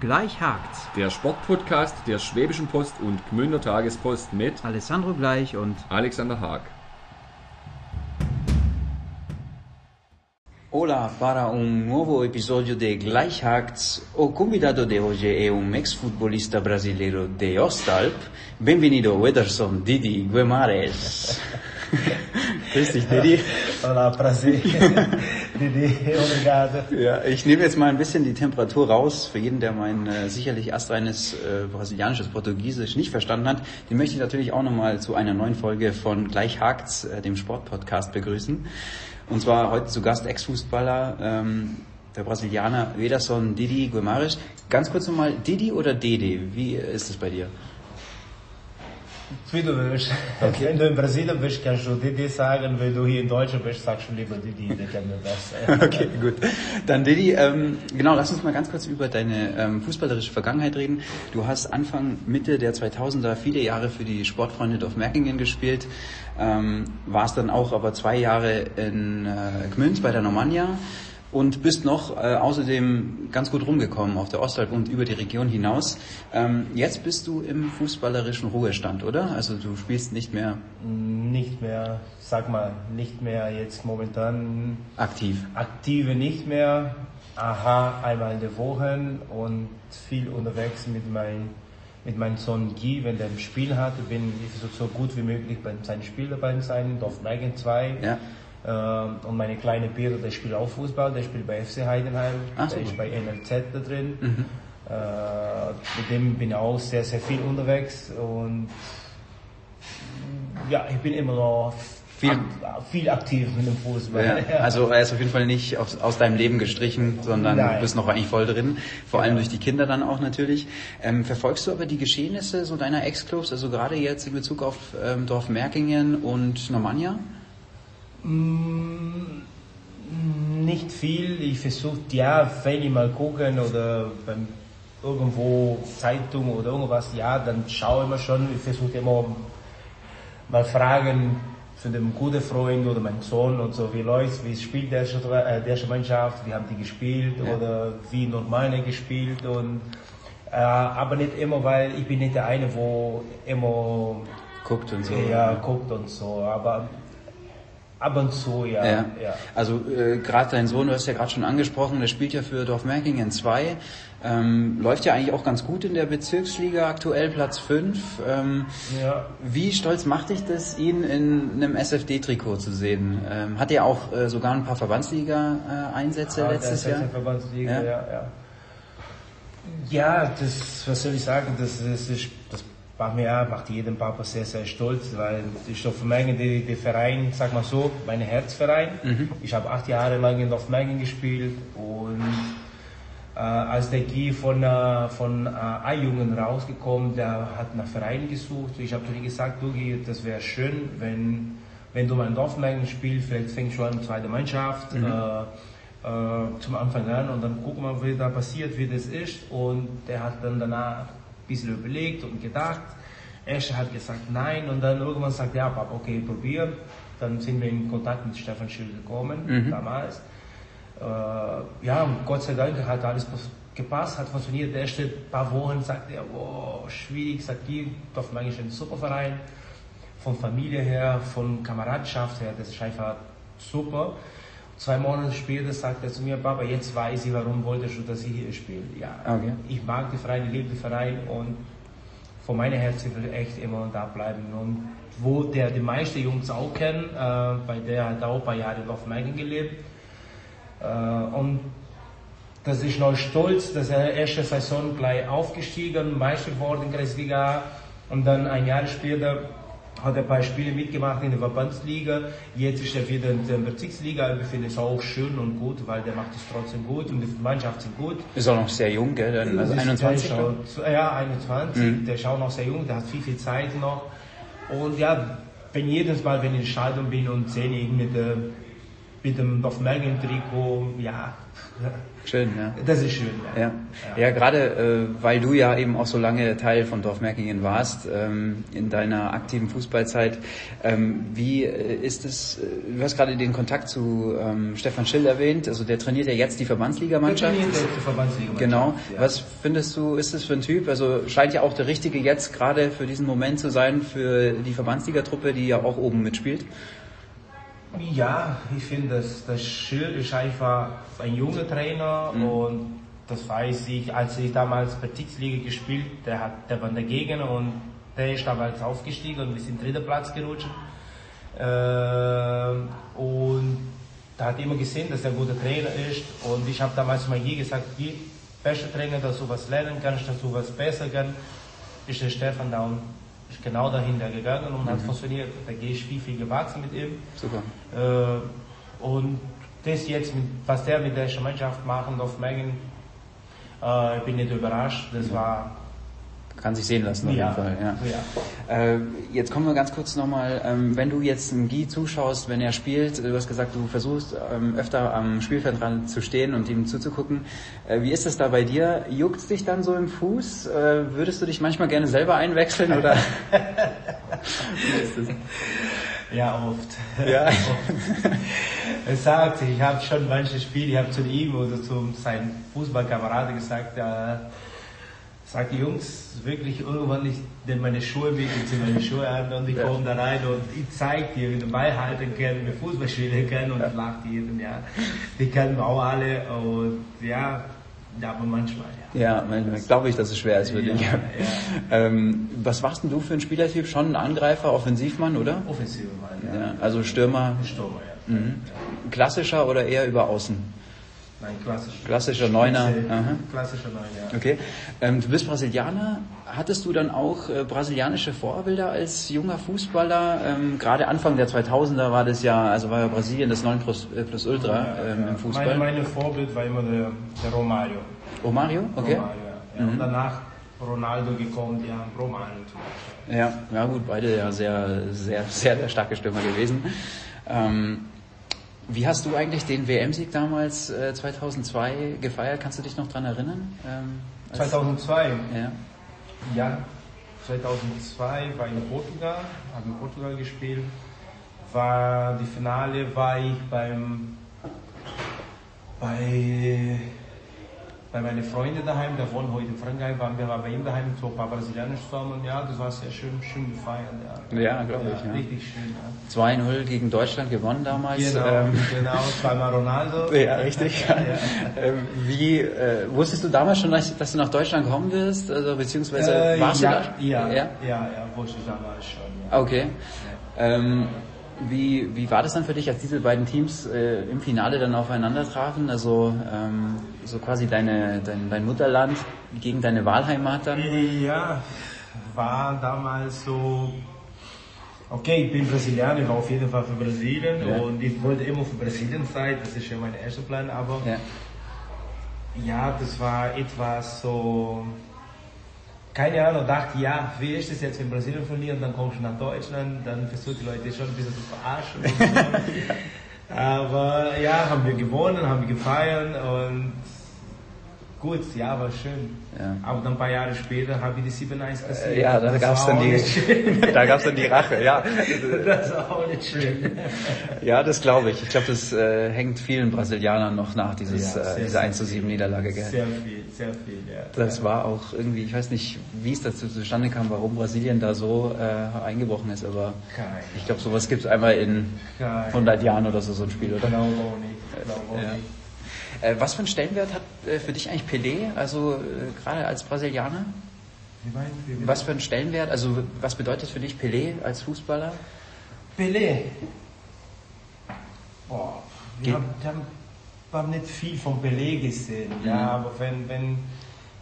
Gleich hakt's. Der Sportpodcast der Schwäbischen Post und Gmünder Tagespost mit Alessandro Gleich und Alexander Haag. Hola, para un nuovo episodio de Gleich Hacts, o convidado de hoje é um ex-futbolista brasileiro de Ostalp. Bem-vindo, Wederson Didi Guimarães. Grüß dich, Didi. Olá, prazer. Didi, obrigado. Ja, ich nehme jetzt mal ein bisschen die Temperatur raus. Für jeden, der mein äh, sicherlich astreines äh, brasilianisches Portugiesisch nicht verstanden hat, den möchte ich natürlich auch nochmal zu einer neuen Folge von Gleich Hacts, äh, dem Sportpodcast, begrüßen. Und zwar heute zu Gast Ex-Fußballer, ähm, der Brasilianer Wederson Didi Guimarães. Ganz kurz nochmal, Didi oder Dede? Wie ist es bei dir? Wie du willst. Wenn du in Brasilien bist, kannst du Didi sagen. Wenn du hier in Deutschland bist, sagst du lieber Didi, der kennt mir besser. Okay, gut. Dann Didi, ähm, genau, lass uns mal ganz kurz über deine ähm, fußballerische Vergangenheit reden. Du hast Anfang, Mitte der 2000er viele Jahre für die Sportfreunde Dorfmerkingen gespielt, ähm, warst dann auch aber zwei Jahre in äh, Gmünd bei der Normannia und bist noch äh, außerdem ganz gut rumgekommen auf der Ostalb und über die Region hinaus. Ähm, jetzt bist du im fußballerischen Ruhestand, oder? Also du spielst nicht mehr Nicht mehr, sag mal, nicht mehr jetzt momentan aktiv. aktive nicht mehr. Aha, einmal in der Woche und viel unterwegs mit meinem mit meinem Sohn Guy, wenn der ein Spiel hat, bin ich versuche so gut wie möglich bei seinem Spiel dabei sein, Dorf Meigen 2. Ja. Ähm, und meine kleine Peter, der spielt auch Fußball, der spielt bei FC Heidenheim, Ah, der ist bei NLZ da drin. Äh, mit dem bin ich auch sehr, sehr viel unterwegs und ja, ich bin immer noch Viel- viel aktiv mit dem Fußball. Ja, also er ist auf jeden Fall nicht aus, aus deinem Leben gestrichen, sondern Nein. du bist noch eigentlich voll drin. Vor allem Genau. durch die Kinder dann auch natürlich. Ähm, verfolgst du aber die Geschehnisse so deiner Ex-Clubs, also gerade jetzt in Bezug auf ähm, Dorf Merkingen und Normannia? Mm, Nicht viel. Ich versuche, ja, wenn ich mal gucken oder beim irgendwo Zeitung oder irgendwas, ja, dann schaue ich mal schon. Ich versuche immer mal fragen von dem guten Freund oder meinem Sohn und so, wie läuft's, wie spielt der, äh, der Mannschaft, wie haben die gespielt Ja. oder wie normale gespielt und äh, aber nicht immer, weil ich bin nicht der eine, wo immer Guckt und so. ja, guckt und so, aber ab und zu, ja. Ja. ja. Also äh, gerade dein Sohn, du hast ja gerade schon angesprochen, der spielt ja für Dorf Merkingen 2. Ähm, läuft ja eigentlich auch ganz gut in der Bezirksliga, aktuell Platz 5. Ähm, Ja. Wie stolz macht dich das, ihn in einem SFD-Trikot zu sehen? Ähm, hat er auch äh, sogar ein paar Verbandsliga-Einsätze Ah, letztes Jahr? Verbandsliga, Ja. ja. ja, ja. das, was soll ich sagen, das, das, ist, das macht mir ja, macht jeden Papa sehr, sehr stolz, weil ich auf Mengen, die, die Verein, sag mal so, mein Herzverein. Ich habe acht Jahre lang in Dorfmengen gespielt und äh, als der Guy von, äh, von äh, A-Jungen rausgekommen, der hat nach Vereinen gesucht. Ich habe zu ihm gesagt, du Guy, das wäre schön, wenn, wenn du mal in Dorfmengen spielst, vielleicht fängst du an mit zweiter Mannschaft. Äh, äh, zum Anfang an und dann gucken wir, wie da passiert, wie das ist. Und der hat dann danach bisschen überlegt und gedacht. Erst hat gesagt nein und dann irgendwann sagt er, ja, Papa, okay, probier. Dann sind wir in Kontakt mit Stefan Schill gekommen, damals. Äh, ja, Gott sei Dank hat alles gepasst, hat funktioniert. Die ersten paar Wochen sagte er, wow, schwierig, sagt die, Dorfmann ist ein super Verein. Von Familie her, von Kameradschaft her, das ist einfach super. Zwei Monate später sagt er zu mir, Papa, jetzt weiß ich, warum wolltest du, dass ich hier spiele. Ja, Okay. ich mag den Verein, ich liebe den Verein und von meinem Herzen will ich echt immer da bleiben. Und wo der die meisten Jungs auch kennen, äh, bei der hat auch ein paar Jahre in Dorfmeigen gelebt. Äh, und das ist noch stolz, dass er erste Saison gleich aufgestiegen, Meister geworden in Kreisliga und dann ein Jahr später hat ein paar Spiele mitgemacht in der Verbandsliga. Jetzt ist er wieder in der Bezirksliga. Ich finde es auch schön und gut, weil der macht es trotzdem gut und die Mannschaft sind gut. Ist auch noch sehr jung, gell? Dann, also Das- 21. Der glaub ist auch, ja, 21. Der ist auch noch sehr jung, der hat viel, viel Zeit noch. Und ja, wenn jedes Mal, wenn ich in Stadion bin und sehe ihn mit der mit dem Dorfmergen-Trikot, ja. Schön, ja. Das ist schön, ja. Ja, ja gerade äh, weil du ja eben auch so lange Teil von Dorfmerkingen warst ähm, in deiner aktiven Fußballzeit. Ähm, wie äh, ist es, äh, du hast gerade den Kontakt zu ähm, Stefan Schill erwähnt, also der trainiert ja jetzt die Verbandsligamannschaft. Der trainiert die Verbandsligamannschaft. Genau. Ja. Was findest du, ist es für ein Typ? Also scheint ja auch der Richtige jetzt gerade für diesen Moment zu sein, für die Verbandsligatruppe, die ja auch oben mitspielt. Ja, ich finde, dass das Schild ist einfach ein junger Trainer mhm. und das weiß ich, als ich damals Bezirksliga gespielt, der hat, der war dagegen und der ist damals aufgestiegen und wir sind dritter Platz gerutscht. Äh, und da hat immer gesehen, dass er ein guter Trainer ist und ich habe damals mal hier gesagt, wie beste Trainer, dass du was lernen kannst, dass du was besser kannst, ist der Stefan da und genau dahinter gegangen und mhm. hat funktioniert. Da gehe ich viel, viel gewachsen mit ihm. Super. Äh, und das jetzt, mit, was der mit der Mannschaft machen auf Megan, äh, bin nicht überrascht. Das ja. war kann sich sehen lassen auf ja. jeden Fall. Ja. ja. Äh, jetzt kommen wir ganz kurz nochmal, ähm, wenn du jetzt einem Guy zuschaust, wenn er spielt, du hast gesagt, du versuchst ähm, öfter am Spielfeldrand zu stehen und ihm zuzugucken. Äh, wie ist es da bei dir? Juckt dich dann so im Fuß? Äh, würdest du dich manchmal gerne selber einwechseln oder? wie ist das? Ja, oft. Ja. oft. Er sagt, ich habe schon manche Spiele, ich habe zu ihm oder zu seinen Fußballkameraden gesagt, äh, sagt die Jungs wirklich irgendwann, ich nehme meine Schuhe mit, ich ziehe meine Schuhe an und ich ja. komme da rein und ich zeige dir, wie du Ball halten kannst, wie Fußball spielen kann und ja. lacht jedem, ja. Die kennen auch alle und ja, ja, aber manchmal, ja. Ja, manchmal glaube ich, dass es schwer ist für ja, dich. Ja. Ähm, was warst denn du für ein Spielertyp? Schon ein Angreifer, Offensivmann, oder? Offensivmann, ja. ja. Also Stürmer? Stürmer, ja. Mhm. Klassischer oder eher über Außen? Nein, klassisch. Klassischer Neuner. Klassischer Neuner, ja. Okay. Ähm, du bist Brasilianer. Hattest du dann auch äh, brasilianische Vorbilder als junger Fußballer? Ähm, Gerade Anfang der 2000er war das ja, also war ja Brasilien das 9 plus, äh, plus Ultra ja, ähm, im Fußball. Mein, mein Vorbild war immer der, der Romario. Romario? Okay. Romario, ja. Mhm. Und danach Ronaldo gekommen, die haben Romario zum Beispiel. Ja, ja gut, beide ja sehr, sehr, sehr, sehr starke Stürmer gewesen. Ähm, wie hast du eigentlich den WM-Sieg damals äh, 2002 gefeiert? Kannst du dich noch daran erinnern? Ähm, 2002? Ja. Ja, 2002 war ich in Portugal, habe in Portugal gespielt. War die Finale war ich beim bei bei meinen Freunden daheim, der wohnt heute in Frankreich, waren wir bei ihm daheim, so ein paar Brasilianer zusammen und ja, das war sehr schön, schön gefeiert. Ja, ja glaube ja, ich. Ja. Richtig schön. Ja. 2-0 gegen Deutschland gewonnen damals. Genau, ähm, genau zweimal Ronaldo. Ja, richtig. Ähm, wie, äh, wusstest du damals schon, dass, dass, du nach Deutschland kommen wirst, also beziehungsweise äh, warst ja, du da? Ja, ja, ja, wusste ich damals schon. Okay. Ähm, wie, wie war das dann für dich, als diese beiden Teams äh, im Finale dann aufeinander trafen? Also ähm, so quasi deine, dein, dein Mutterland gegen deine Wahlheimat dann? Ja, war damals so. Okay, ich bin Brasilianer, ich war auf jeden Fall für Brasilien ja. und ich wollte immer für Brasilien sein, das ist ja mein erster Plan, aber ja, ja das war etwas so keine Ahnung, dachte, ja, wie ist es jetzt, wenn Brasilien verlieren, dann kommst du nach Deutschland, dann versuchen die Leute schon ein bisschen zu verarschen. Aber ja, haben wir gewonnen, haben wir gefeiert und gut, ja, war schön. Ja. Aber dann ein paar Jahre später habe ich die 7-1 kassiert. Ja, da gab es dann, die, da gab's dann die Rache, ja. Das war auch nicht schön. Ja, das glaube ich. Ich glaube, das äh, hängt vielen Brasilianern noch nach, dieses, ja, äh, diese 1 zu 7 Niederlage. Gell? Sehr viel, sehr viel, ja. Das war auch irgendwie, ich weiß nicht, wie es dazu zustande kam, warum Brasilien da so äh, eingebrochen ist, aber Keine. ich glaube, sowas gibt es einmal in Keine. 100 Jahren oder so, so ein Spiel, oder? Glaube auch nicht. Glaube auch nicht. Äh, was für einen Stellenwert hat äh, für dich eigentlich Pelé, also äh, gerade als Brasilianer? Was für einen Stellenwert, also was bedeutet für dich Pelé als Fußballer? Pelé? Boah, wir haben, wir haben, wir haben nicht viel von Pelé gesehen, mhm. ja, aber wenn, wenn,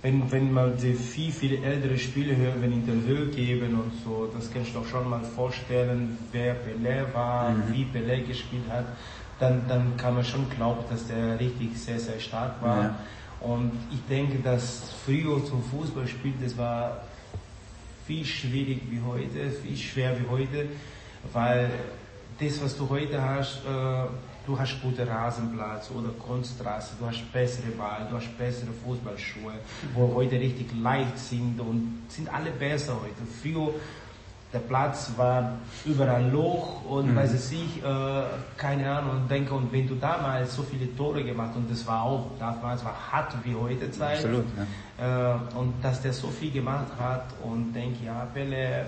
wenn, wenn man die viel, viel ältere Spiele hört, wenn Interview geben und so, das kannst du doch schon mal vorstellen, wer Pelé war, mhm. wie Pelé gespielt hat dann, dann kann man schon glauben, dass der richtig sehr, sehr stark war. Ja. Und ich denke, dass früher zum Fußballspiel, das war viel schwierig wie heute, viel schwer wie heute, weil das, was du heute hast, äh, du hast gute Rasenplatz oder Kunststraße, du hast bessere Ball, du hast bessere Fußballschuhe, wo heute richtig leicht sind und sind alle besser heute. Früher der Platz war überall Loch und mhm. weiß ich nicht, äh, keine Ahnung, und denke, und wenn du damals so viele Tore gemacht und das war auch, damals war hart wie heute Zeit. Absolut, ja. Äh, und dass der so viel gemacht hat und denke, ja, Pelle,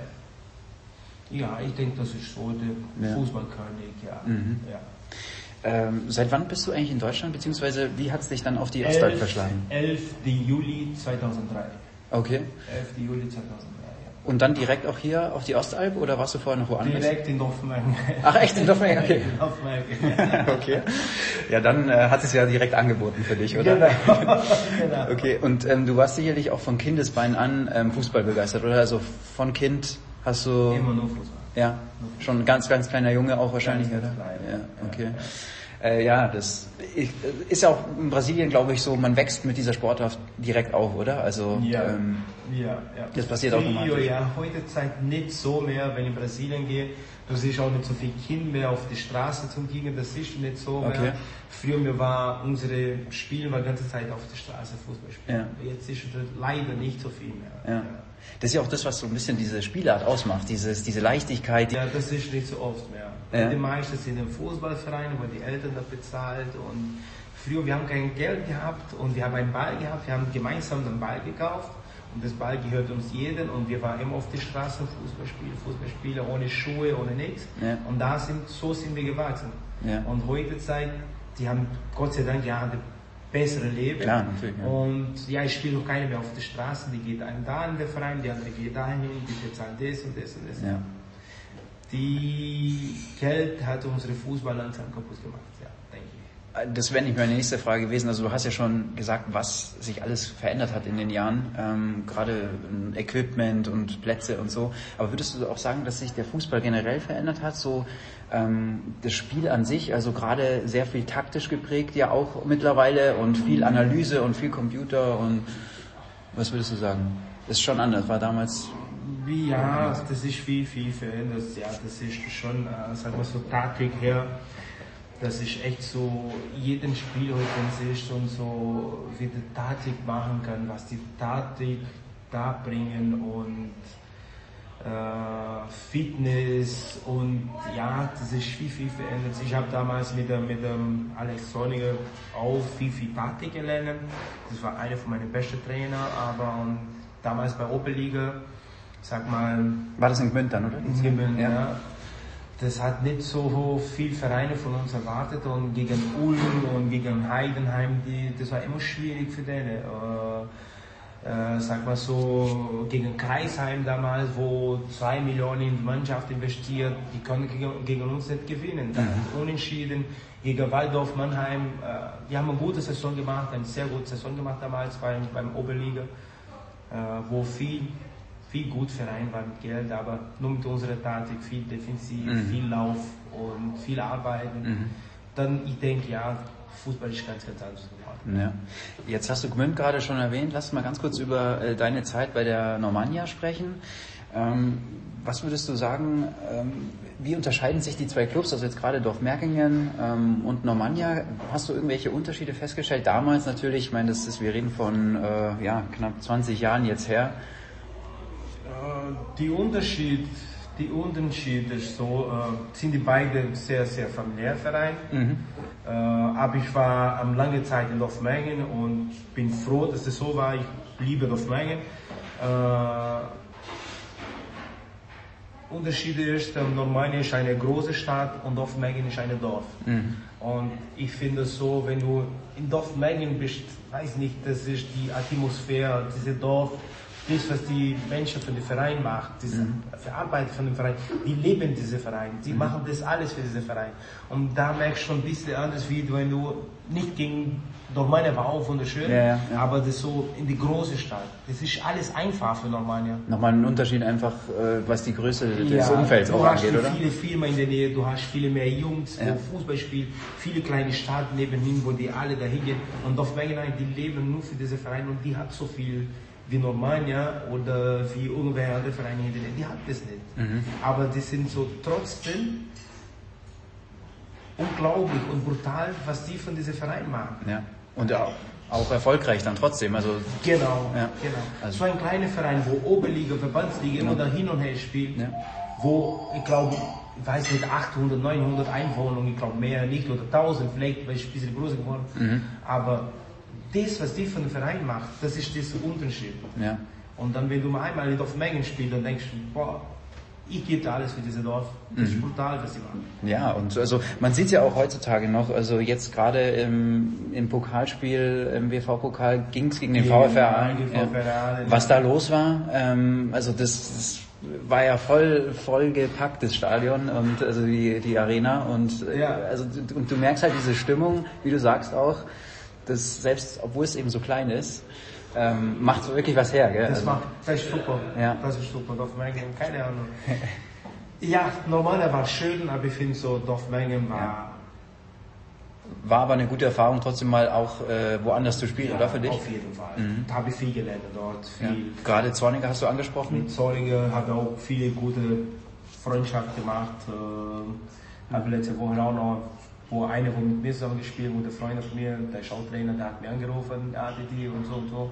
ja, ich denke, das ist so der ja. Fußballkönig, ja. Mhm. ja. Ähm, seit wann bist du eigentlich in Deutschland, beziehungsweise wie hat es dich dann auf die Ostalb verschlagen? 11. Juli 2003. Okay. 11. Juli 2003. Und dann direkt auch hier auf die Ostalb oder warst du vorher noch woanders? Direkt in Dorfmengen. Ach echt, in Dorfmengen, okay. In Dorfmengen. okay. Ja, dann äh, hat es ja direkt angeboten für dich, oder? Genau. genau. Okay, und ähm, du warst sicherlich auch von Kindesbein an ähm, Fußball begeistert, oder? Also von Kind hast du... Immer nur Fußball. Ja, schon ein ganz, ganz kleiner Junge auch wahrscheinlich, ganz oder? Klein, ja, okay. Ja, ja. Äh, ja, das ist ja auch in Brasilien, glaube ich, so, man wächst mit dieser Sportart direkt auf, oder? Also ja, ähm, ja, ja. das passiert Früher, automatisch. Ja, heute Zeit nicht so mehr, wenn ich in Brasilien gehe. Du siehst auch nicht so viel Kinder mehr auf die Straße zum Gehen, das du nicht so mehr. Okay. Früher war unsere Spiel war die ganze Zeit auf der Straße Fußball spielen. Ja. Jetzt ist es leider nicht so viel mehr. Ja. Das ist ja auch das, was so ein bisschen diese Spielart ausmacht, dieses, diese Leichtigkeit. Ja, das ist nicht so oft mehr. Ja. Die meisten sind im Fußballverein, wo die Eltern das bezahlt und früher, wir haben kein Geld gehabt und wir haben einen Ball gehabt, wir haben gemeinsam den Ball gekauft und das Ball gehört uns jeden und wir waren immer auf der Straße Fußball spielen, Fußball spielen, ohne Schuhe, ohne nichts. Ja. Und da sind, so sind wir gewachsen. Ja. Und heute Zeit, die haben Gott sei Dank ja bessere Leben. Klar, natürlich. Ja. Und ja, ich spiele noch keine mehr auf der Straße, die geht einen da in den Verein, die andere geht dahin, die bezahlen das und das und das. Die Geld hat unsere Fußball langsam kaputt gemacht. Das wäre nicht meine nächste Frage gewesen. Also du hast ja schon gesagt, was sich alles verändert hat in den Jahren, ähm, gerade Equipment und Plätze und so. Aber würdest du auch sagen, dass sich der Fußball generell verändert hat? So ähm, das Spiel an sich, also gerade sehr viel taktisch geprägt ja auch mittlerweile und viel Analyse und viel Computer und was würdest du sagen? Das ist schon anders, war damals ja, das ist viel, viel verändert. Ja, das ist schon, äh, sagen wir so, Taktik her. Das ist echt so, jeden Spiel heute ist schon so, wie die Taktik machen kann, was die Taktik da bringen und äh, Fitness und ja, das ist viel, viel verändert. Ich habe damals mit dem, mit dem Alex Sonniger auch viel, viel Taktik gelernt. Das war einer von meinen besten Trainer, aber und damals bei Oberliga sag mal. War das in Gmünd dann, oder? In Gmünd, ja. ja. Das hat nicht so viel Vereine von uns erwartet und gegen Ulm und gegen Heidenheim, die, das war immer schwierig für denen. Äh, äh, sag mal so, gegen Kreisheim damals, wo zwei Millionen in die Mannschaft investiert, die können gegen, gegen uns nicht gewinnen. Mhm. Unentschieden gegen Waldorf Mannheim, äh, die haben eine gute Saison gemacht, eine sehr gute Saison gemacht damals beim, beim Oberliga, äh, wo viel viel gut vereinbar mit Geld, aber nur mit unserer Taktik, viel defensiv, mhm. viel Lauf und viel Arbeiten. Mhm. Dann, ich denke, ja, Fußball ist ganz, ganz anders geworden. Ja. Jetzt hast du Gmünd gerade schon erwähnt. Lass uns mal ganz kurz über äh, deine Zeit bei der Normannia sprechen. Ähm, was würdest du sagen, ähm, wie unterscheiden sich die zwei Clubs, also jetzt gerade Dorfmerkingen ähm, und Normannia? Hast du irgendwelche Unterschiede festgestellt? Damals natürlich, ich meine, das ist, wir reden von äh, ja, knapp 20 Jahren jetzt her die Unterschied, die Unterschiede so, äh, sind die beiden sehr, sehr familiär Verein. Mhm. Äh, aber ich war ähm, lange Zeit in Dorfmengen und bin froh, dass es so war. Ich liebe Dorfmengen. Äh, Unterschied ist, ähm, Normanien ist eine große Stadt und Dorfmengen ist ein Dorf. Mhm. Und ich finde so, wenn du in Dorfmengen bist, weiß nicht, das ist die Atmosphäre, dieses Dorf, das, was die Menschen für den Verein machen, diese mhm. Verarbeitung von dem Verein, die leben diese Verein, die mhm. machen das alles für diesen Verein. Und da merkst du schon ein bisschen anders, wie wenn du nicht gegen, Normania war auch wunderschön, ja, ja, ja. aber das so in die große Stadt. Das ist alles einfach für Normania. Nochmal ein Unterschied einfach, äh, was die Größe des Umfelds auch angeht, oder? Du hast viele Firmen in der Nähe, du hast viele mehr Jungs, wo Fußball spielen, viele kleine Staaten nebenhin, wo die alle dahin gehen. Und auf Mengenheim, die leben nur für diese Verein und die hat so viel wie Normania oder wie irgendwelche andere Vereine die hat das nicht. Mhm. Aber die sind so trotzdem unglaublich und brutal, was die von diesem Verein machen. Ja. Und auch, auch erfolgreich dann trotzdem. Also Genau, Ja. genau. Also- so ein kleiner Verein, wo Oberliga, Verbandsliga immer da hin und her spielt, Ja. wo ich glaube, ich weiß nicht, 800, 900 Einwohner, ich glaube mehr nicht, oder 1000 vielleicht, weil ich ein bisschen größer geworden. Mhm. Aber das, was die von dem Verein macht, das ist dieser Unterschied. ja. Und dann, wenn du mal einmal in Dorf Mengen spielst, dann denkst du, boah, ich gebe alles für dieses Dorf. Das Mhm. ist brutal, was sie machen. Ja, und also man sieht ja auch heutzutage noch, also jetzt gerade im, im Pokalspiel, im WV-Pokal ging es gegen den Gegen VfR den Aalen. VfR Aalen, Was da los war, ähm, also das, das war ja voll, voll gepackt, das Stadion und also die, die Arena und äh, Ja. also und du merkst halt diese Stimmung, wie du sagst auch, dass selbst obwohl es eben so klein ist, ähm, macht so wirklich was her, gell? Das, Also- macht, das ist super. Ja. Das ist super. Dorfmengen, keine Ahnung. ja, normal war schön, aber ich finde so, Dorfmengen war war aber eine gute Erfahrung, trotzdem mal auch äh, woanders zu spielen, oder für dich? auf jeden Fall. Da habe ich viel gelernt dort. Ja. Viel. Gerade Zorniger hast du angesprochen. Mit Zollige habe auch viele gute Freundschaft gemacht. Äh, habe letzte Woche auch noch, wo einer, wo mit mir zusammen gespielt, gute Freund von mir, der ist auch Trainer, der hat mir angerufen, die, die und so und so.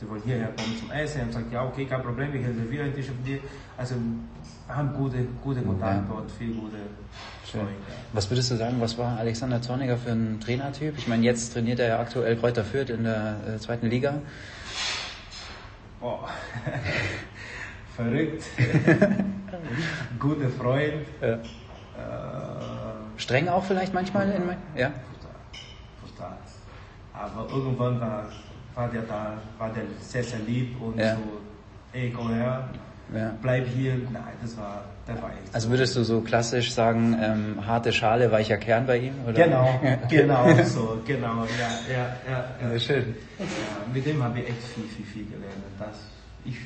Die wollen hierher kommen zum Essen. Und sagt, ja, okay, kein Problem, ich reserviere einen Tisch für dir. Also, wir haben gute, gute Kontakt Ja. dort, viel gute Schön. Freunde. Was würdest du sagen, was war Alexander Zorniger für ein Trainertyp? Ich meine, jetzt trainiert er ja aktuell Kräuter Fürth in der äh, zweiten Liga. Boah. Verrückt. Guter Freund. Ja. Äh, Streng auch vielleicht manchmal? In, mein- ja. Total. Aber irgendwann war, war der da, war der sehr, sehr lieb und Ja. so, ey, komm her, ja. bleib hier. Nein, das war, der war echt. Also würdest du so klassisch sagen, ähm, harte Schale, weicher Kern bei ihm? Oder? Genau, genau so, genau, ja, ja, ja. ja. Ja, schön. Ja, mit dem habe ich echt viel, viel, viel gelernt. Das, ich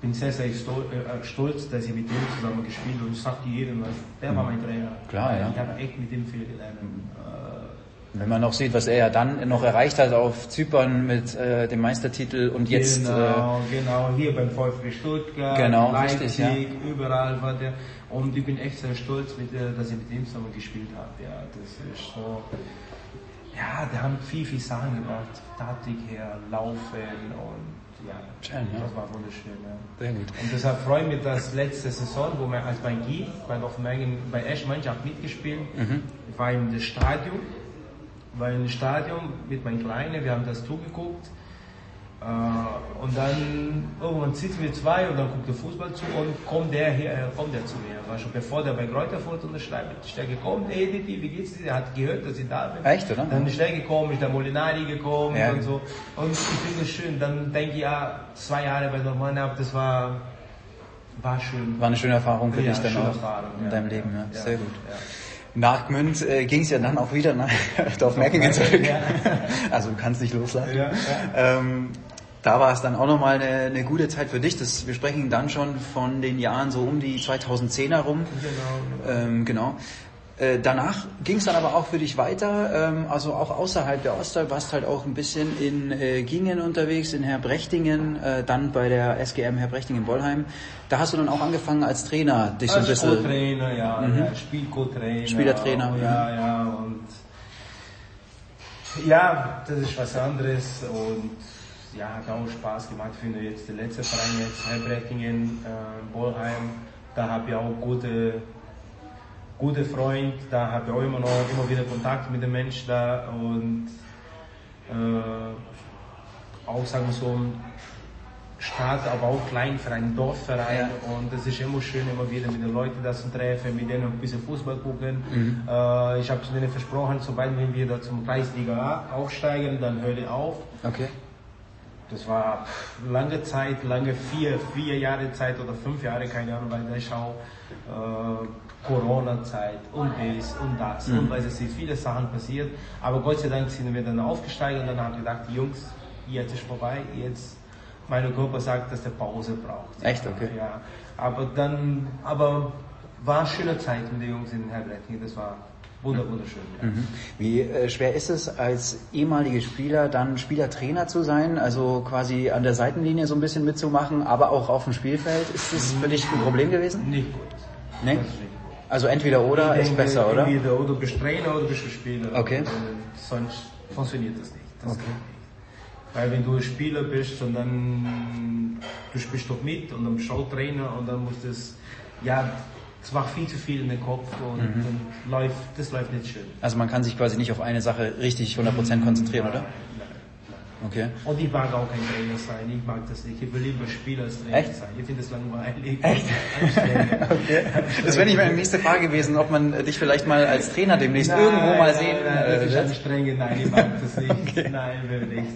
bin sehr, sehr stol äh, stolz, dass ich mit dem zusammen gespielt habe. Und ich sagte jedem, der war mein Trainer. Klar, ja. Ich habe echt mit dem viel gelernt. Äh, Wenn man noch sieht, was er ja dann noch erreicht hat auf Zypern mit äh, dem Meistertitel und jetzt äh, Genau, genau, hier beim VfB Stuttgart, Genau, Leipzig, richtig, ja. überall war der. Und ich bin echt sehr stolz, mit, der, dass ich mit ihm zusammen gespielt habe. Ja, das ist so. Ja, die haben viel, viel Sachen gemacht. Taktik her, Laufen und ja, Schön, ja. das war wunderschön. Ja. sehr gut. Und deshalb freue ich mich, dass letzte Saison, wo wir als bei Guy, bei Dorfmengen, bei ersten Mannschaft mitgespielt, Mhm. ich war im Stadion, war im Stadion mit meinen Kleinen, wir haben das zugeguckt. Äh, und dann irgendwann sitzen wir zwei und dann guckt der Fußball zu und kommt der hier, äh, kommt der zu mir. War schon bevor der bei Kräuterfurt unterschreibt, ist der gekommen, hey Didi, wie geht's dir? Der hat gehört, dass ich da bin. Echt, oder? Dann ist der gekommen, ist der Molinari gekommen Ja. und so. Und ich finde es schön. Dann denke ich, ja, zwei Jahre bei Normann das war, war schön. War eine schöne Erfahrung für Ja, dich dann auch Erfahrung, in ja, deinem Leben. Ja. Sehr gut. Nach Gmünd äh, ging es ja dann auch wieder nach Dorfmerkingen zurück. Also du kannst nicht loslassen. Ähm, da war es dann auch nochmal eine, eine gute Zeit für dich. Das, wir sprechen dann schon von den Jahren so um die 2010er rum. Genau, genau. Ähm, genau. Äh, danach ging es dann aber auch für dich weiter, ähm, also auch außerhalb der Ostalb, warst halt auch ein bisschen in äh, Gingen unterwegs, in Herbrechtingen, äh, dann bei der SGM Herbrechtingen-Bollheim. Da hast du dann auch angefangen als Trainer, dich so ein Als bisschen... Mhm. Co-Trainer, ja, ja Spielco-Trainer. Spielertrainer, Ja, ja, und ja, das ist was anderes und ja, hat auch Spaß gemacht. Ich finde jetzt der letzte Verein jetzt, Herbrechtingen, äh, Bollheim, da habe ich auch gute, gute Freund, da habe ich auch immer noch immer wieder Kontakt mit den Menschen da und äh, auch sagen wir so ein Stadt, aber auch Kleinverein, Dorfverein und das ist immer schön, immer wieder mit den Leuten das zu treffen, mit denen ein bisschen Fußball gucken. Äh, ich habe denen versprochen, sobald wir da zum Kreisliga aufsteigen, dann höre ich auf. Okay. Das war lange Zeit, lange vier, vier Jahre Zeit oder fünf Jahre, keine Ahnung, weil da ist auch äh, Corona-Zeit und dies und das und weil es sind viele Sachen passiert. Aber Gott sei Dank sind wir dann aufgestiegen und dann haben wir gedacht, Jungs, jetzt ist vorbei, jetzt mein Körper sagt, dass der Pause braucht. Echt? Okay. Ja, aber dann, aber war eine schöne Zeit mit den Jungs in Herbrechtingen, das war wunder, wunderschön. Ja. Mhm. Wie äh, schwer ist es, als ehemalige Spieler dann Spielertrainer zu sein, also quasi an der Seitenlinie so ein bisschen mitzumachen, aber auch auf dem Spielfeld? Ist das für dich ein Problem gewesen? Nicht gut. Nee? Nicht gut. Also entweder oder Ich ist denke, besser, oder? Entweder oder du bist Trainer oder bist du Spieler. Okay. Und, äh, sonst funktioniert das nicht. Das Okay. nicht. Weil wenn du Spieler bist und dann du spielst doch mit und dann bist du auch Trainer und dann musst das ja es macht viel zu viel in den Kopf und Mhm. dann läuft das läuft nicht schön. Also man kann sich quasi nicht auf eine Sache richtig 100% konzentrieren, oder? Nein, nein. Okay. Und ich mag auch kein Trainer sein, ich mag das nicht. Ich will lieber Spieler als Trainer Echt? sein. Ich finde das langweilig. Echt? Okay. Das wäre nicht meine nächste Frage gewesen, ob man dich vielleicht mal als Trainer demnächst irgendwo mal sehen Nein, äh, das ist wird. anstrengend, nein, ich mag das nicht. Nein, will nicht.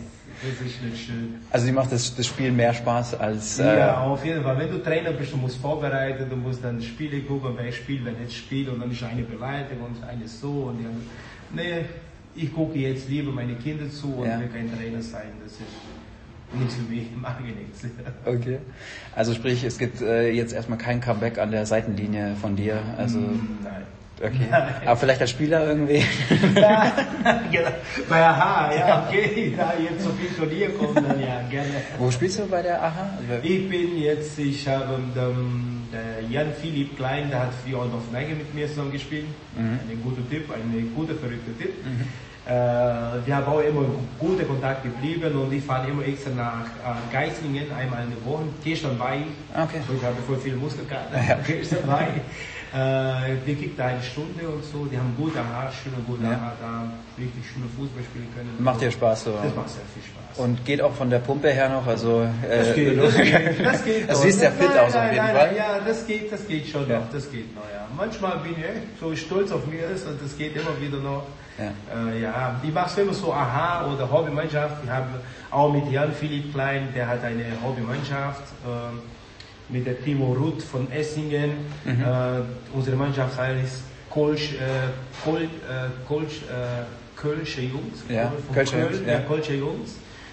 Das ist nicht schön. Also dir macht das, das Spiel mehr Spaß als... Äh, Ja, auf jeden Fall. Wenn du Trainer bist, du musst vorbereiten, du musst dann Spiele gucken, wer spielt, wer nicht spielt und dann ist eine Beleidigung und eine so und die andere. Nee, ich gucke jetzt lieber meine Kinder zu und Ja. will kein Trainer sein. Das ist nichts für mich, mag ich nichts. Okay. Also sprich, es gibt äh, jetzt erstmal kein Comeback an der Seitenlinie von dir. Also Nein. Okay. Aber vielleicht als Spieler irgendwie. Ja. Bei Aha, ja, okay, da jetzt so viel Turnier kommt, dann ja, gerne. Wo spielst du bei der AHA? Ich bin jetzt, ich habe ähm, der Jan Philipp Klein, der hat für All of Menge mit mir zusammen gespielt. Ein guter Typ, ein guter, verrückter Typ. Äh, wir haben auch immer guten Kontakt geblieben und ich fahre immer extra nach äh, Geislingen, einmal in der Woche. Gestern war ich, okay. ich habe voll viel Muskelkater, Ja. gestern war ich. Äh, wir kriegen da eine Stunde und so, die haben gute Haar, schöne gute Ja. Da richtig schöne Fußball spielen können. Macht dir Spaß so. Das macht sehr viel Spaß. Und geht auch von der Pumpe her noch, also äh, Das geht, das geht, das geht. Also noch. siehst ja Nein, fit aus auf nein, jeden nein, Fall. Nein, ja, das geht, das geht schon Ja. noch, das geht noch, ja. Manchmal bin ich echt so stolz auf mir ist und das geht immer wieder noch. Ja. Äh, ja, ich mache immer so Aha oder Hobbymannschaft. Wir haben auch mit Jan Philipp Klein, der hat eine Hobbymannschaft. ähm, mit der Timo Ruth von Essingen. Mhm. Äh, unsere Mannschaft heißt Kolsch, äh, Kol, äh, Kolsch, äh, Kölsche Jungs. Ja, Kölsche Köln, Jungs, ja. ja, Kölsche Jungs.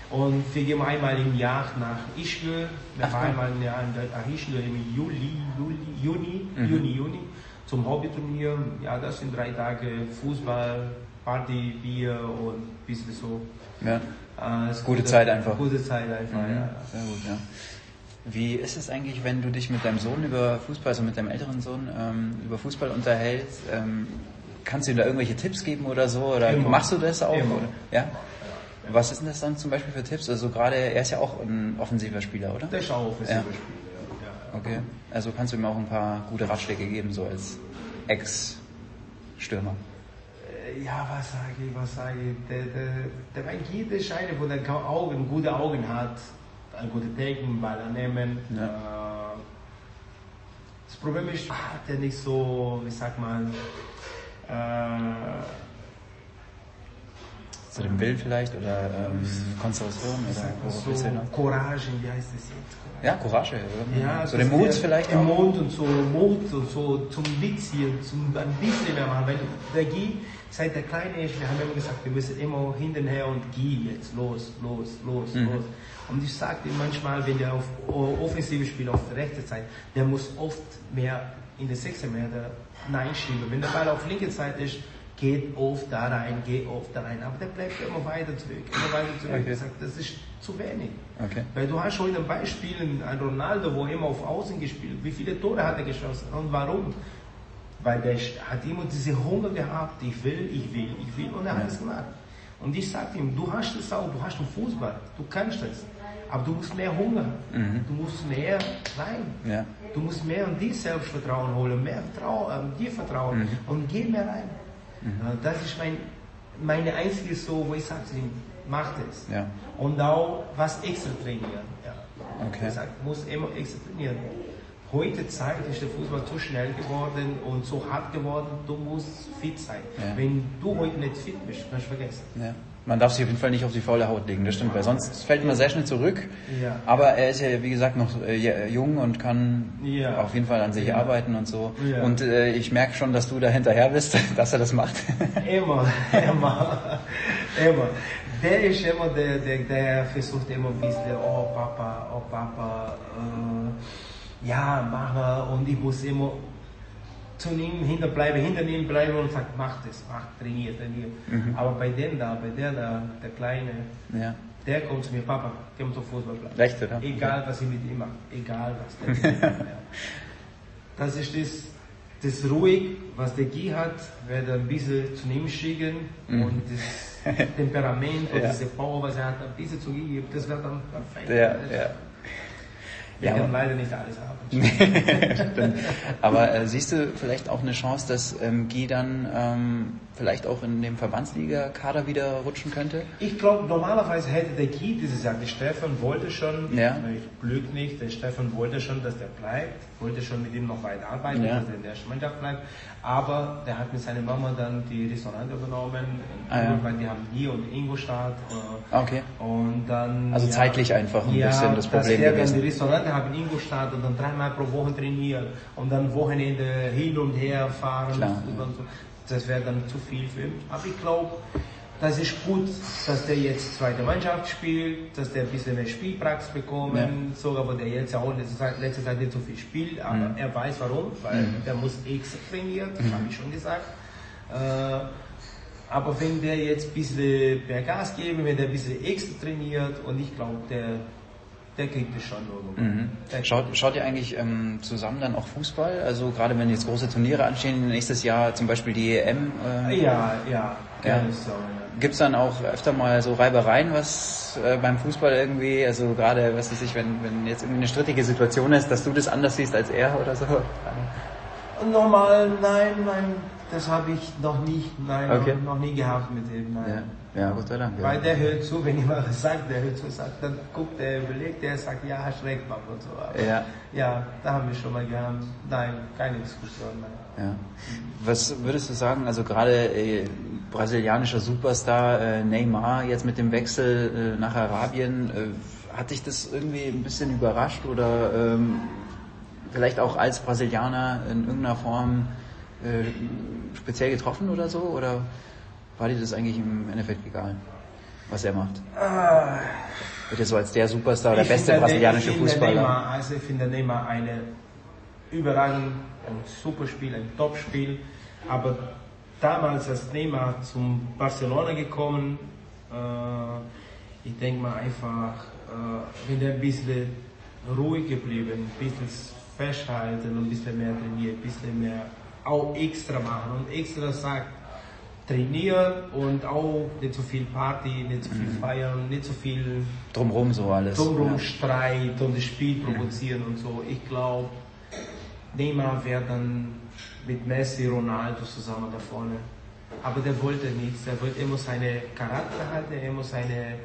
Und wir gehen einmal im Jahr nach Ischgl. Wir fahren einmal im Jahr nach Ischgl im Juli, Juli, Juni, Mhm. Juni, Juni zum Hobbyturnier. Ja, das sind drei Tage Fußball, Party, Bier und ein bisschen so. Ja. Äh, ist Gute Zeit einfach. Gute Zeit einfach, Mhm. ja. Sehr gut, ja. Wie ist es eigentlich, wenn du dich mit deinem Sohn über Fußball, also mit deinem älteren Sohn, ähm, über Fußball unterhältst? Ähm, kannst du ihm da irgendwelche Tipps geben oder so? Oder Immer. machst du das auch? Immer. Oder? Ja? Was ist denn das dann zum Beispiel für Tipps? Also gerade, er ist ja auch ein offensiver Spieler, oder? Das ist auch offensive Ja. Spieler, ja. Okay. Also kannst du ihm auch ein paar gute Ratschläge geben, so als Ex-Stürmer. Äh, Ja, was sage ich, was sage ich? Der, der, der ist einer, wo der Augen, gute Augen hat, Ball annehmen. Ja. Äh, das Problem ist, hat er nicht so, wie sagt man, äh, Zu dem Willen vielleicht oder ähm, wie oder so? Courage, wie heißt das jetzt? Ja, Courage. Oder? Ja, so den Mut vielleicht auch. Mut und so Mut und so zum bisschen, zum ein bisschen mehr machen. Weil der Guy, seit der Kleine ist, wir haben immer gesagt, wir müssen immer hinterher und Guy jetzt los, los, los, Mhm. los. Und ich sagte manchmal, wenn der auf Offensive spielt, auf der rechten Seite, der muss oft mehr in der sechsten Meter Nein schieben. Wenn der Ball auf linke Seite ist, geht oft da rein, geht oft da rein. Aber der bleibt immer weiter zurück, immer weiter zurück. Okay. Ich sag, das ist zu wenig. Okay. Weil du hast heute Beispielen, ein Ronaldo, wo immer auf Außen gespielt, wie viele Tore hat er geschossen und warum? Weil der hat immer diese Hunger gehabt, ich will, ich will, ich will und er hat es gemacht. Und ich sagte ihm, du hast es auch, du hast den Fußball, du kannst das. Aber du musst mehr Hunger haben, du musst mehr rein. Ja. Du musst mehr an dir Selbstvertrauen holen, mehr Vertrauen, an dir vertrauen und geh mehr rein. Äh, Das ist mein, meine einzige so, wo ich sage zu ihm, mach das. Ja. Und auch was extra trainieren. Ja. Okay. Ich sag, muss immer extra trainieren. Heute Zeit ist der Fußball zu schnell geworden und so hart geworden, du musst fit sein. Ja. Wenn du heute nicht fit bist, kannst du vergessen. Ja. Man darf sich auf jeden Fall nicht auf die faule Haut legen, das stimmt, weil sonst fällt man sehr schnell zurück. Ja. Aber er ist ja, wie gesagt, noch äh, j- jung und kann Ja. auf jeden Fall an sich Ja. arbeiten und so. Und äh, ich merke schon, dass du da hinterher bist, dass er das macht. Immer, immer, immer. Der ist immer der, der, der versucht immer ein bisschen, oh Papa, oh Papa, äh, ja, mach mal. Und ich muss immer zu ihm hinterbleiben, hinter ihm bleiben und sagen, mach das, mach, trainier, trainier. Aber bei dem da, bei der da, der Kleine, ja. der kommt zu mir, Papa, komm zum Fußballplatz. Echt, oder? Egal, was ich mit ihm mache, egal was. Der ja. Das ist das, das ruhig, was der Guy hat, wird ein bisschen zu ihm schicken Mhm. und das Temperament und Ja. diese Power, was er hat, ein bisschen zu ihm gibt, das wird dann perfekt. Ja, ja. Wir Ja, können aber- leider nicht alles haben. Aber äh, siehst du vielleicht auch eine Chance, dass ähm, Guy dann ähm, vielleicht auch in dem Verbandsliga-Kader wieder rutschen könnte? Ich glaube, normalerweise hätte der Guy dieses Jahr, der Stefan wollte schon, Ja. ich Glück nicht, der Stefan wollte schon, dass der bleibt, wollte schon mit ihm noch weiter arbeiten, Ja. dass er in der ersten Mannschaft bleibt, aber der hat mit seiner Mama dann die Restaurant übernommen, Ah, ja. weil die haben Guy und Ingolstadt äh, Ah, Okay. und dann... Also zeitlich einfach ein bisschen das Problem gewesen. dann die Restaurante haben in Ingolstadt und dann dreimal pro Woche trainieren und dann Wochenende hin und her fahren. Klar. Das wäre dann zu viel für ihn. Aber ich glaube, das ist gut, dass der jetzt zweite Mannschaft spielt, dass der ein bisschen mehr Spielpraxis bekommt. Ja. Sogar, wo der jetzt auch letzte Zeit, letzte Zeit nicht so viel spielt, aber Mhm. er weiß warum, weil der muss extra trainieren, das habe ich schon gesagt. Äh, aber wenn der jetzt ein bisschen mehr Gas geben, wenn der ein bisschen extra trainiert und ich glaube, der, der kriegt es schon irgendwann. Mhm. Schaut, schaut ihr eigentlich ähm, zusammen dann auch Fußball? Also gerade wenn jetzt große Turniere anstehen, nächstes Jahr zum Beispiel die EM. Ähm, Ja, ja, gerne Ja. so. Ja. Gibt's dann auch öfter mal so Reibereien, was äh, beim Fußball irgendwie, also gerade, was weiß ich, wenn, wenn jetzt irgendwie eine strittige Situation ist, dass du das anders siehst als er oder so? Normal, nein, nein, das habe ich noch nicht, nein, Okay. noch, noch nie gehabt mit ihm, nein. Ja, ja Gott sei Dank. Weil Ja. der hört zu, wenn jemand was sagt, der hört zu, sagt, dann guckt er, überlegt, der sagt, ja, hast recht, Papa und so. Aber Ja. ja, da haben wir schon mal gehabt. Nein, keine Diskussion. Nein. Ja. Was würdest du sagen, also gerade äh, brasilianischer Superstar äh, Neymar jetzt mit dem Wechsel äh, nach Arabien, äh, hat dich das irgendwie ein bisschen überrascht oder ähm, vielleicht auch als Brasilianer in irgendeiner Form äh, speziell getroffen oder so? Oder war dir das eigentlich im Endeffekt egal, was er macht? Wird er so als der Superstar, der Ich beste brasilianische ich finde Fußballer? Neymar, also ich finde Neymar eine überragend, ein super Spiel, ein Top-Spiel. Aber damals, als Neymar zum Barcelona gekommen, äh, ich denke mal einfach, äh, wenn der ein bisschen ruhig geblieben, ein bisschen festhalten und ein bisschen mehr trainiert, ein bisschen mehr auch extra machen und extra sagt, trainieren und auch nicht so viel Party, nicht so viel feiern, nicht so viel Drumrum so alles. drumherum ja. Streit und das Spiel provozieren und so. Ich glaube, Neymar wäre dann mit Messi, Ronaldo zusammen da vorne. Aber der wollte nichts. Er wollte immer seine Charakter halten, er muss seine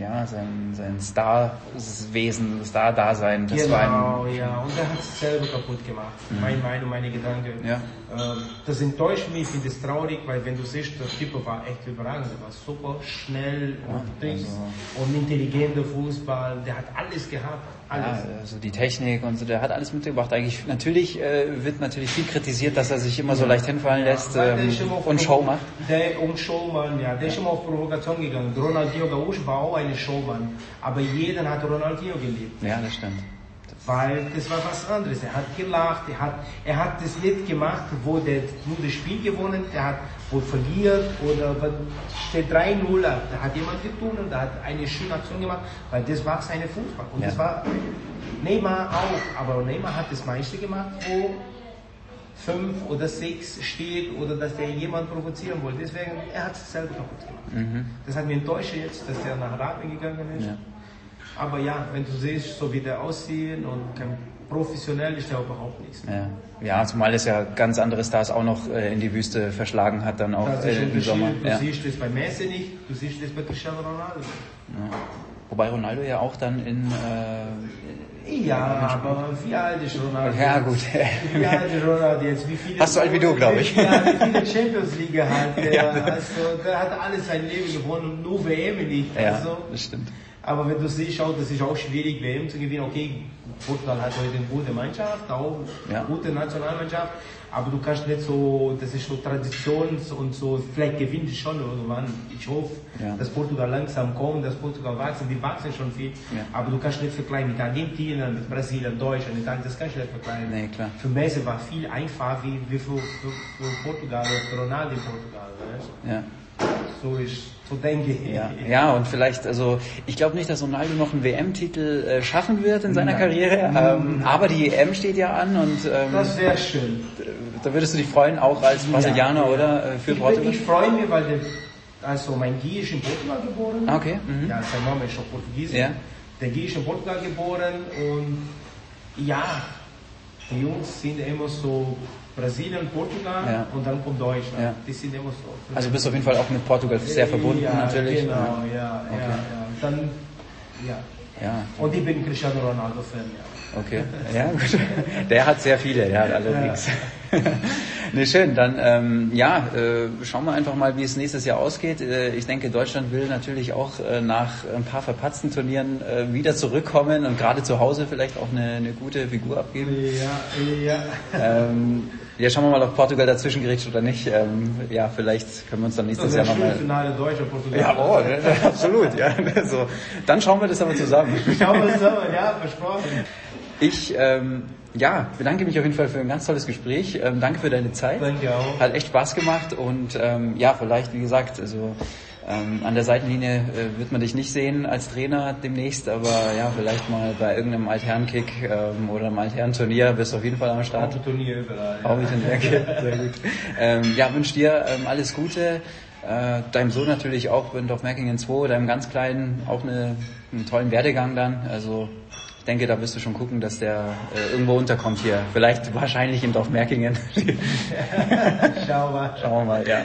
Ja, sein, sein Star-Wesen, Star-Dasein, das genau, war ihm. ja. Und er hat es selber kaputt gemacht. Meine Meinung, meine Gedanken. Ja. Ähm, das enttäuscht mich, ich finde es traurig, weil wenn du siehst, der Typ war echt überragend. Der war super schnell und Tricks also- und intelligenter Fußball. Der hat alles gehabt. Alles. Ja, also die Technik und so, der hat alles mitgebracht. Eigentlich natürlich äh, wird natürlich viel kritisiert, dass er sich immer so leicht hinfallen lässt ähm, und Show macht. Der und Showman, ja, der ist immer auf Provokation gegangen. Ronaldinho Gaúcho war auch ein Showman, aber jeder hat Ronaldinho geliebt. Ja, das stimmt. Weil das war was anderes. Er hat gelacht, er hat, er hat das nicht gemacht, wo der nur das Spiel gewonnen, der hat wo verliert oder steht 3-0, da hat jemand getun und da hat eine schöne Aktion gemacht, weil das war seine Fußball. Und Ja. das war Neymar auch, aber Neymar hat das meiste gemacht, wo fünf oder sechs steht oder dass der jemand provozieren wollte. Deswegen, er hat es selber kaputt gemacht. Das hat mich enttäuscht jetzt, dass der nach Arabien gegangen ist. Ja. Aber ja, wenn du siehst, so wie der aussieht und kein professionell ist der überhaupt nichts. Ja. ja, zumal es ja ganz andere Stars auch noch äh, in die Wüste verschlagen hat, dann auch äh, im Sommer. Du Ja. siehst das bei Messi nicht, du siehst das bei Cristiano Ronaldo. Wobei Ronaldo ja auch dann in... Äh, Ja, aber wie alt ist Ronaldo? Ja, gut. Wie alt ist Ronaldo jetzt? Wie viele, Fast so alt wie du, glaub ich. Ja, wie viele Champions League hat der? Ja. Also, der hat alles sein Leben gewonnen und nur WM nicht. ja, Also, das stimmt. Aber wenn du siehst, auch, das ist auch schwierig, WM zu gewinnen. Okay, Portugal hat heute eine gute Mannschaft, auch Ja. eine gute Nationalmannschaft. Aber du kannst nicht so, das ist so Tradition und so, vielleicht gewinnt es schon irgendwann. Ich hoffe, Ja. dass Portugal langsam kommt, dass Portugal wachsen. Die wachsen schon viel. Ja. Aber du kannst nicht vergleichen mit Argentinien, mit Brasilien, Deutschland, Italien, das kannst du nicht vergleichen. Nee, klar. Für Messi war viel einfacher wie, wie für, für, für Portugal für Ronaldo in Portugal. Weißt? Ja. So ist, so denke ich. Ja, ja, und vielleicht, also ich glaube nicht, dass Ronaldo noch einen WM-Titel äh, schaffen wird in seiner Nein. Karriere, ähm, aber die EM steht ja an und ähm, Das wäre schön. da würdest du dich freuen, auch als Brasilianer, Ja. oder? Äh, für Ich, Portugal? ich freue mich, weil der, also mein Guy ist in Portugal geboren. Ah, okay. Mhm. Ja, sein Name ist schon Portugiesisch. Ja. Der Guy ist in Portugal geboren und ja, die Jungs sind immer so Brasilien, Portugal Ja. und dann kommt Deutschland. Ja. Die sind immer so. Also bist du auf jeden Fall auch mit Portugal sehr verbunden ja, natürlich. Genau, ja, ja, Okay. ja. Dann, ja. Ja, Und ich bin Cristiano Ronaldo Fan, ja. okay. Ja, gut. Der hat sehr viele, der hat allerdings. nee, schön. Dann ähm, ja, äh, schauen wir einfach mal, wie es nächstes Jahr ausgeht. Äh, ich denke, Deutschland will natürlich auch äh, nach ein paar verpatzten Turnieren äh, wieder zurückkommen und gerade zu Hause vielleicht auch eine, eine gute Figur abgeben. Ja, ja. Ähm, ja, schauen wir mal, ob Portugal dazwischen gerät oder nicht. Ähm, ja, vielleicht können wir uns dann Das nächstes ist Jahr nochmal. Finale Deutscher Portugal. Ja, oh, absolut, ja. So, dann schauen wir das aber zusammen. Schauen wir zusammen, ja, versprochen. Ich ähm, ja, bedanke mich auf jeden Fall für ein ganz tolles Gespräch. Ähm, danke für deine Zeit. Danke auch. Hat echt Spaß gemacht und ähm, ja, vielleicht, wie gesagt, also ähm, an der Seitenlinie äh, wird man dich nicht sehen als Trainer demnächst, aber ja, vielleicht mal bei irgendeinem Altherrenkick ähm, oder einem Altherrenturnier bist du auf jeden Fall am Start. Auf Turnier überall. Auch ich denke, sehr gut. Ähm, ja, wünsche dir ähm, alles Gute. Äh, deinem Sohn natürlich auch in Dorfmerkingen 2, deinem ganz Kleinen auch eine, einen tollen Werdegang dann. Also ich denke, da wirst du schon gucken, dass der äh, irgendwo unterkommt hier. Vielleicht wahrscheinlich in Dorfmerkingen. Schau mal. Schauen wir mal, ja.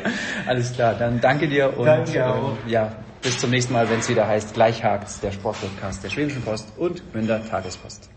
Alles klar, dann danke dir und Danke ähm, ja, bis zum nächsten Mal, wenn es wieder heißt, gleich hakt's, der Sportpodcast der Schwäbischen Post und Münder Tagespost.